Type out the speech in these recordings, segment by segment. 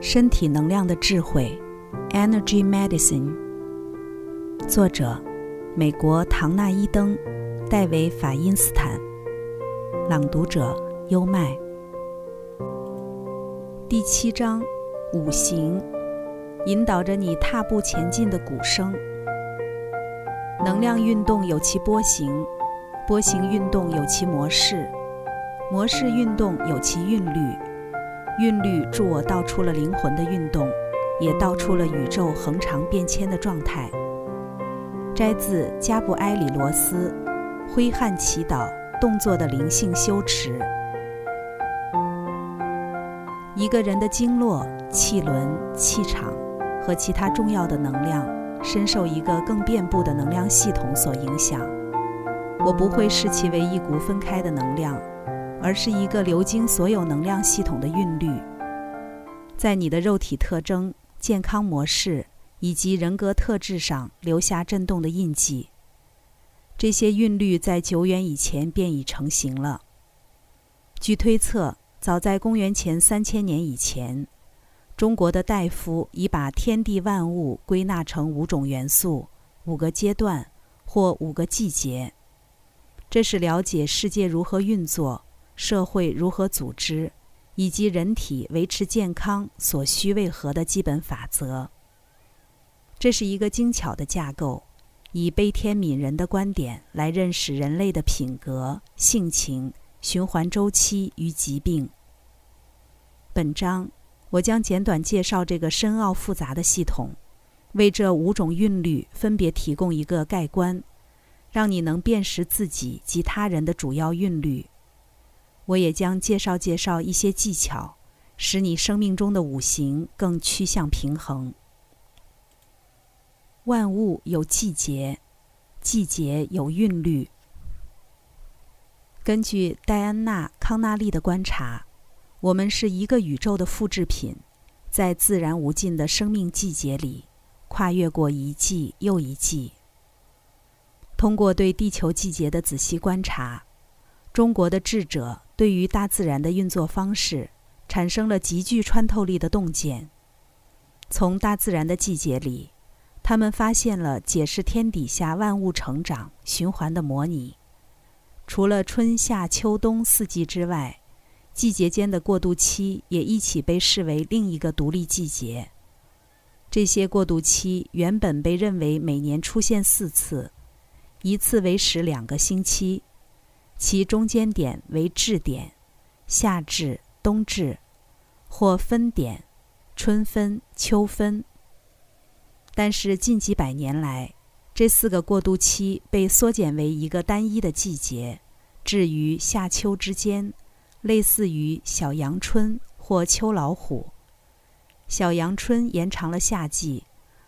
身体能量的智慧，Energy Medicine。作者：美国唐纳伊登、戴维法因斯坦。朗读者：优麦。第七章：五行，引导着你踏步前进的鼓声。能量运动有其波形，波形运动有其模式，模式运动有其韵律。韵律助我道出了灵魂的运动，也道出了宇宙恒常变迁的状态。摘自加布埃里罗斯《挥汗祈祷：动作的灵性修持》。一个人的经络、气轮、气场和其他重要的能量，深受一个更遍布的能量系统所影响。我不会视其为一股分开的能量。而是一个流经所有能量系统的韵律，在你的肉体特征、健康模式以及人格特质上留下震动的印记。这些韵律在久远以前便已成型了。据推测，早在公元前三千年以前，中国的大夫已把天地万物归纳成五种元素、五个阶段或五个季节。这是了解世界如何运作。社会如何组织，以及人体维持健康所需为何的基本法则。这是一个精巧的架构，以悲天悯人的观点来认识人类的品格、性情、循环周期与疾病。本章我将简短介绍这个深奥复杂的系统，为这五种韵律分别提供一个概观，让你能辨识自己及他人的主要韵律。我也将介绍介绍一些技巧，使你生命中的五行更趋向平衡。万物有季节，季节有韵律。根据戴安娜·康纳利的观察，我们是一个宇宙的复制品，在自然无尽的生命季节里，跨越过一季又一季。通过对地球季节的仔细观察，中国的智者。对于大自然的运作方式，产生了极具穿透力的洞见。从大自然的季节里，他们发现了解释天底下万物成长循环的模拟。除了春夏秋冬四季之外，季节间的过渡期也一起被视为另一个独立季节。这些过渡期原本被认为每年出现四次，一次为时两个星期。其中间点为至点，夏至、冬至，或分点，春分、秋分。但是近几百年来，这四个过渡期被缩减为一个单一的季节，置于夏秋之间，类似于小阳春或秋老虎。小阳春延长了夏季，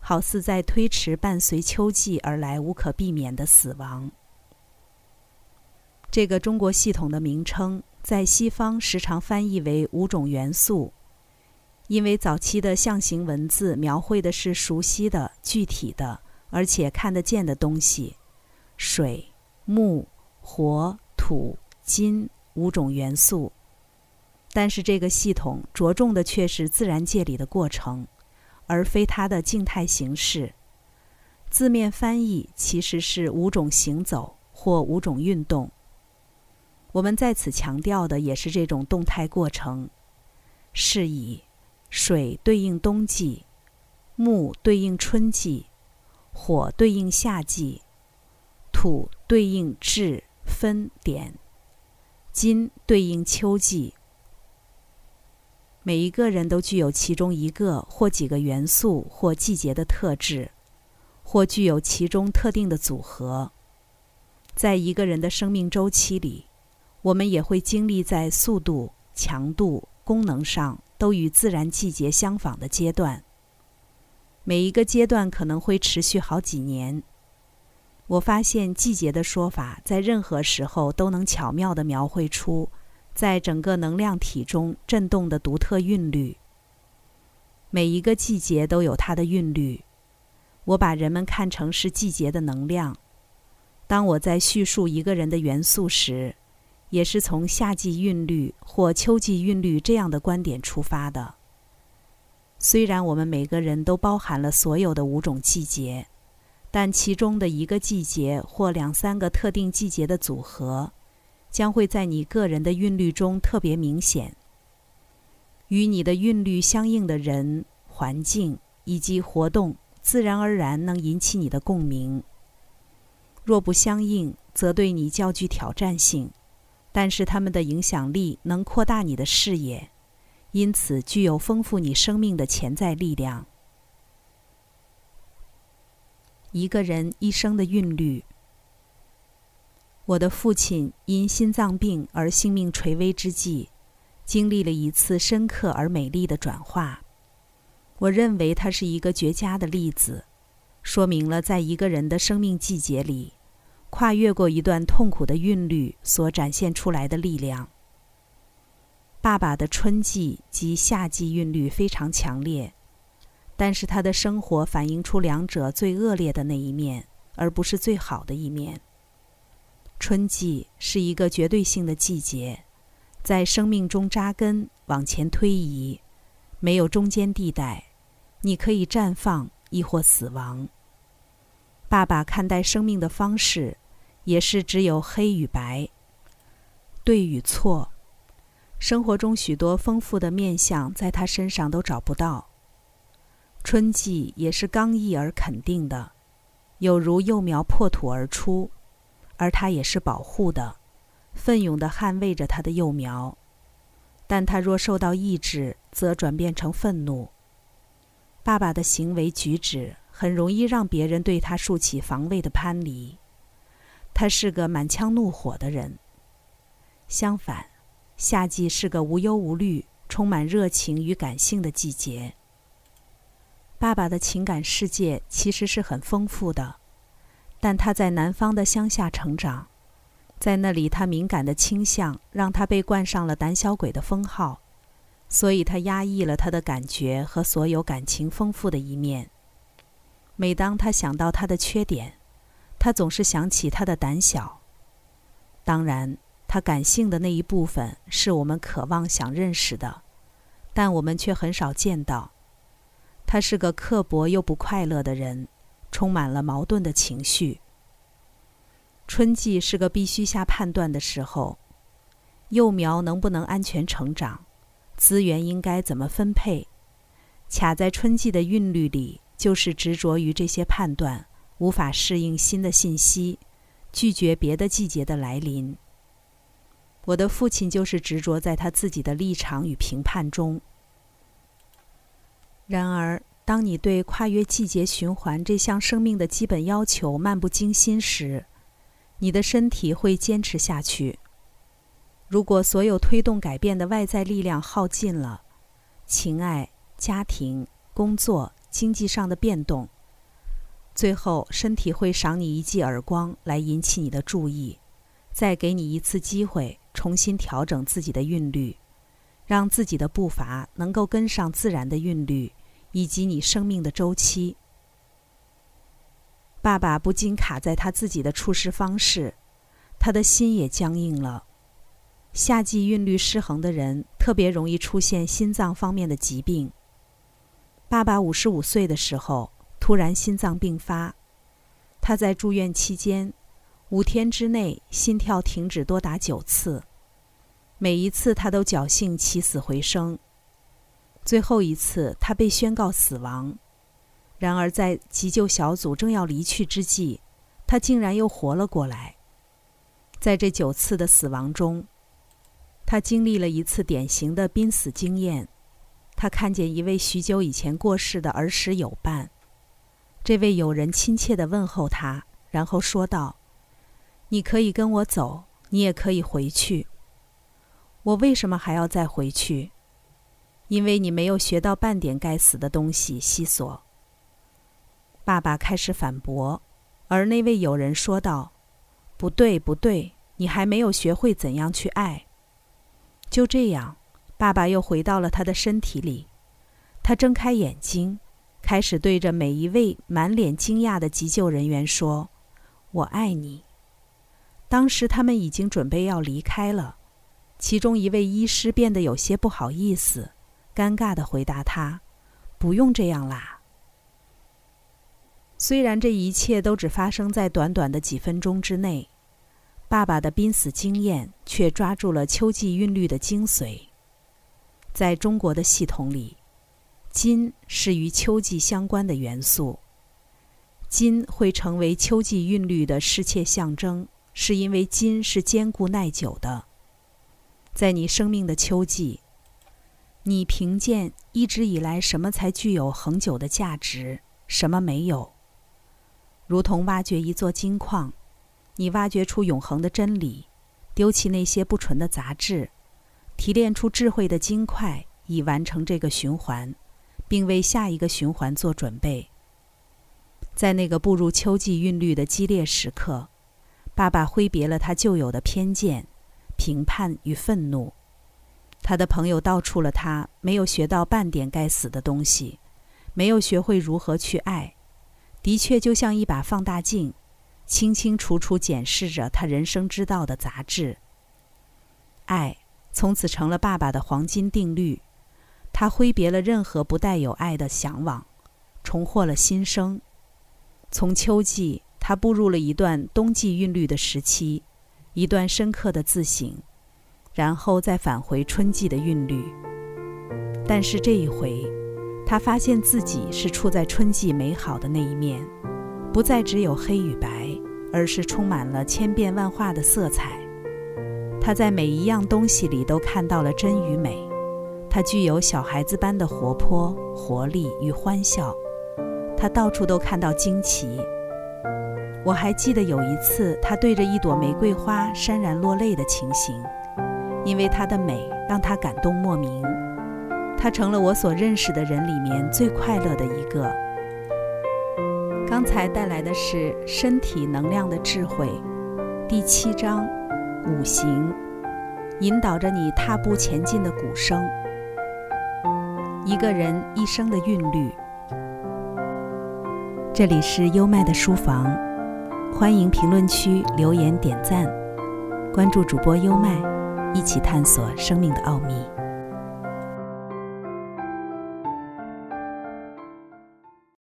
好似在推迟伴随秋季而来无可避免的死亡。这个中国系统的名称在西方时常翻译为五种元素，因为早期的象形文字描绘的是熟悉的、具体的，而且看得见的东西——水、木、火、土、金五种元素。但是这个系统着重的却是自然界里的过程，而非它的静态形式。字面翻译其实是五种行走或五种运动。我们在此强调的也是这种动态过程，是以水对应冬季，木对应春季，火对应夏季，土对应至分点，金对应秋季。每一个人都具有其中一个或几个元素或季节的特质，或具有其中特定的组合，在一个人的生命周期里。我们也会经历在速度、强度、功能上都与自然季节相仿的阶段。每一个阶段可能会持续好几年。我发现季节的说法在任何时候都能巧妙地描绘出在整个能量体中振动的独特韵律。每一个季节都有它的韵律。我把人们看成是季节的能量。当我在叙述一个人的元素时，也是从夏季韵律或秋季韵律这样的观点出发的。虽然我们每个人都包含了所有的五种季节，但其中的一个季节或两三个特定季节的组合，将会在你个人的韵律中特别明显。与你的韵律相应的人、环境以及活动，自然而然能引起你的共鸣。若不相应，则对你较具挑战性，但是他们的影响力能扩大你的视野，因此具有丰富你生命的潜在力量。一个人一生的韵律。我的父亲因心脏病而性命垂危之际。经历了一次深刻而美丽的转化，我认为他是一个绝佳的例子，说明了在一个人的生命季节里，跨越过一段痛苦的韵律所展现出来的力量。爸爸的春季及夏季韵律非常强烈，但是他的生活反映出两者最恶劣的那一面，而不是最好的一面。春季是一个绝对性的季节。在生命中扎根，往前推移，没有中间地带，你可以绽放，亦或死亡。爸爸看待生命的方式，也是只有黑与白，对与错。生活中许多丰富的面相，在他身上都找不到。春季也是刚毅而肯定的，有如幼苗破土而出，而他也是保护的。奋勇地捍卫着他的幼苗，但他若受到抑制，则转变成愤怒。爸爸的行为举止很容易让别人对他竖起防卫的攀篱。他是个满腔怒火的人。相反，夏季是个无忧无虑、充满热情与感性的季节。爸爸的情感世界其实是很丰富的，但他在南方的乡下成长。在那里，他敏感的倾向让他被冠上了“胆小鬼”的封号，所以他压抑了他的感觉和所有感情丰富的一面。每当他想到他的缺点，他总是想起他的胆小。当然，他感性的那一部分是我们渴望想认识的，但我们却很少见到。他是个刻薄又不快乐的人，充满了矛盾的情绪。春季是个必须下判断的时候，幼苗能不能安全成长，资源应该怎么分配，卡在春季的韵律里，就是执着于这些判断，无法适应新的信息，拒绝别的季节的来临。我的父亲就是执着在他自己的立场与评判中。然而，当你对跨越季节循环这项生命的基本要求漫不经心时，你的身体会坚持下去。如果所有推动改变的外在力量耗尽了，情爱、家庭、工作、经济上的变动，最后身体会赏你一记耳光，来引起你的注意，再给你一次机会，重新调整自己的韵律，让自己的步伐能够跟上自然的韵律，以及你生命的周期。爸爸不禁卡在他自己的处事方式，他的心也僵硬了。夏季韵律失衡的人特别容易出现心脏方面的疾病。爸爸五十五岁的时候突然心脏病发，他在住院期间，五天之内心跳停止多达九次，每一次他都侥幸起死回生。最后一次，他被宣告死亡。然而，在急救小组正要离去之际，他竟然又活了过来。在这九次的死亡中，他经历了一次典型的濒死经验。他看见一位许久以前过世的儿时友伴，这位友人亲切地问候他，然后说道：“你可以跟我走，你也可以回去。我为什么还要再回去？因为你没有学到半点该死的东西，西索。”爸爸开始反驳，而那位友人说道：“不对，不对，你还没有学会怎样去爱。”就这样，爸爸又回到了他的身体里。他睁开眼睛，开始对着每一位满脸惊讶的急救人员说：“我爱你。”当时他们已经准备要离开了，其中一位医师变得有些不好意思，尴尬地回答他。不用这样啦。虽然这一切都只发生在短短的几分钟之内，爸爸的濒死经验却抓住了秋季韵律的精髓。在中国的系统里，金是与秋季相关的元素。金会成为秋季韵律的世切象征，是因为金是坚固耐久的。在你生命的秋季，你评鉴一直以来什么才具有恒久的价值，什么没有。如同挖掘一座金矿，你挖掘出永恒的真理，丢弃那些不纯的杂质，提炼出智慧的金块，以完成这个循环，并为下一个循环做准备。在那个步入秋季韵律的激烈时刻，爸爸挥别了他旧有的偏见、评判与愤怒。他的朋友道出了他没有学到半点该死的东西，没有学会如何去爱。的确，就像一把放大镜，清清楚楚检视着他人生之道的杂质。爱从此成了爸爸的黄金定律。他挥别了任何不带有爱的向往，重获了新生。从秋季，他步入了一段冬季韵律的时期，一段深刻的自省，然后再返回春季的韵律。但是这一回，他发现自己是处在春季美好的那一面，不再只有黑与白，而是充满了千变万化的色彩。他在每一样东西里都看到了真与美，他具有小孩子般的活泼、活力与欢笑。他到处都看到惊奇。我还记得有一次，他对着一朵玫瑰花潸然落泪的情形，因为它的美让他感动莫名。他成了我所认识的人里面最快乐的一个。刚才带来的是身体能量的智慧，第七章五行，引导着你踏步前进的鼓声，一个人一生的韵律。这里是优麦的书房，欢迎评论区留言点赞，关注主播优麦，一起探索生命的奥秘。